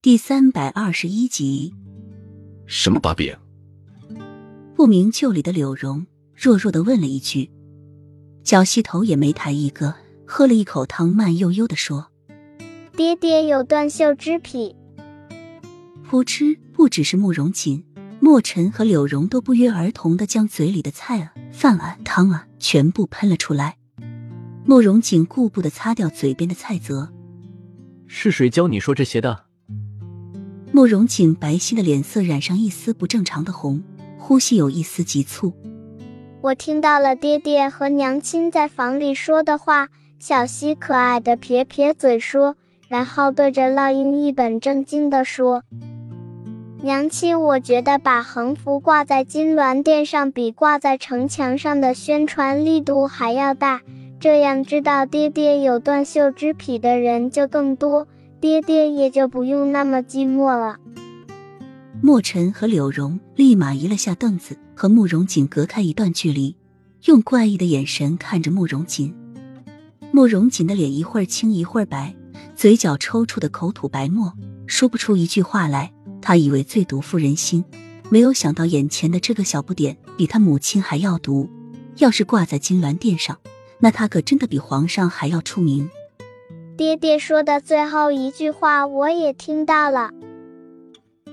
第三百二十一集，什么把柄？不明就里的柳荣弱弱的问了一句，脚膝头也没抬一个，喝了一口汤，慢悠悠的说：“爹爹有断袖之癖。”噗嗤，不只是慕容锦、墨尘和柳荣都不约而同的将嘴里的菜啊、饭啊、汤啊全部喷了出来。慕容锦顾不得擦掉嘴边的菜渍，是谁教你说这些的？慕容锦白皙的脸色染上一丝不正常的红，呼吸有一丝急促。我听到了爹爹和娘亲在房里说的话。小溪可爱的撇撇嘴说，然后对着烙印一本正经的说：“娘亲，我觉得把横幅挂在金銮殿上，比挂在城墙上的宣传力度还要大。这样知道爹爹有断袖之癖的人就更多。”爹爹也就不用那么寂寞了。墨尘和柳荣立马移了下凳子，和慕容锦隔开一段距离，用怪异的眼神看着慕容锦。慕容锦的脸一会儿青一会儿白，嘴角抽搐的口吐白沫，说不出一句话来。他以为最毒妇人心，没有想到眼前的这个小不点比他母亲还要毒。要是挂在金銮殿上，那他可真的比皇上还要出名。爹爹说的最后一句话，我也听到了。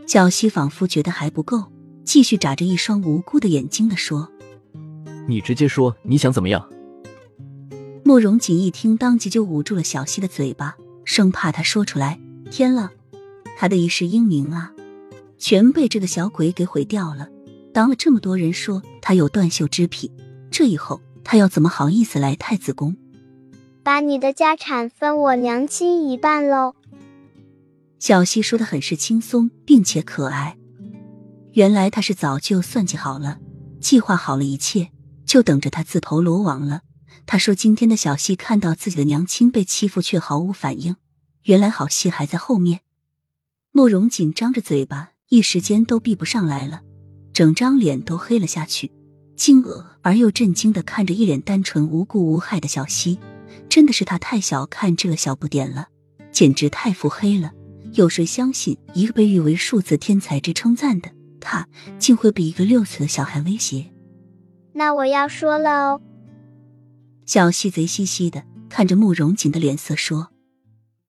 小溪仿佛觉得还不够，继续眨着一双无辜的眼睛的说：“你直接说你想怎么样。”慕容锦一听，当即就捂住了小溪的嘴巴，生怕他说出来。天了，他的一世英名啊，全被这个小鬼给毁掉了。当了这么多人说他有断袖之癖，这以后他要怎么好意思来太子宫？把你的家产分我娘亲一半喽。小溪说的很是轻松，并且可爱。原来他是早就算计好了，计划好了一切，就等着他自投罗网了。他说今天的小溪看到自己的娘亲被欺负，却毫无反应。原来好戏还在后面。慕容锦张着嘴巴，一时间都闭不上来了，整张脸都黑了下去，惊愕而又震惊的看着一脸单纯无辜无害的小溪。真的是他太小看这个小不点了，简直太腹黑了。有谁相信一个被誉为数字天才之称赞的他，竟会被一个六岁的小孩威胁？那我要说了哦。小细贼兮兮的看着慕容锦的脸色说。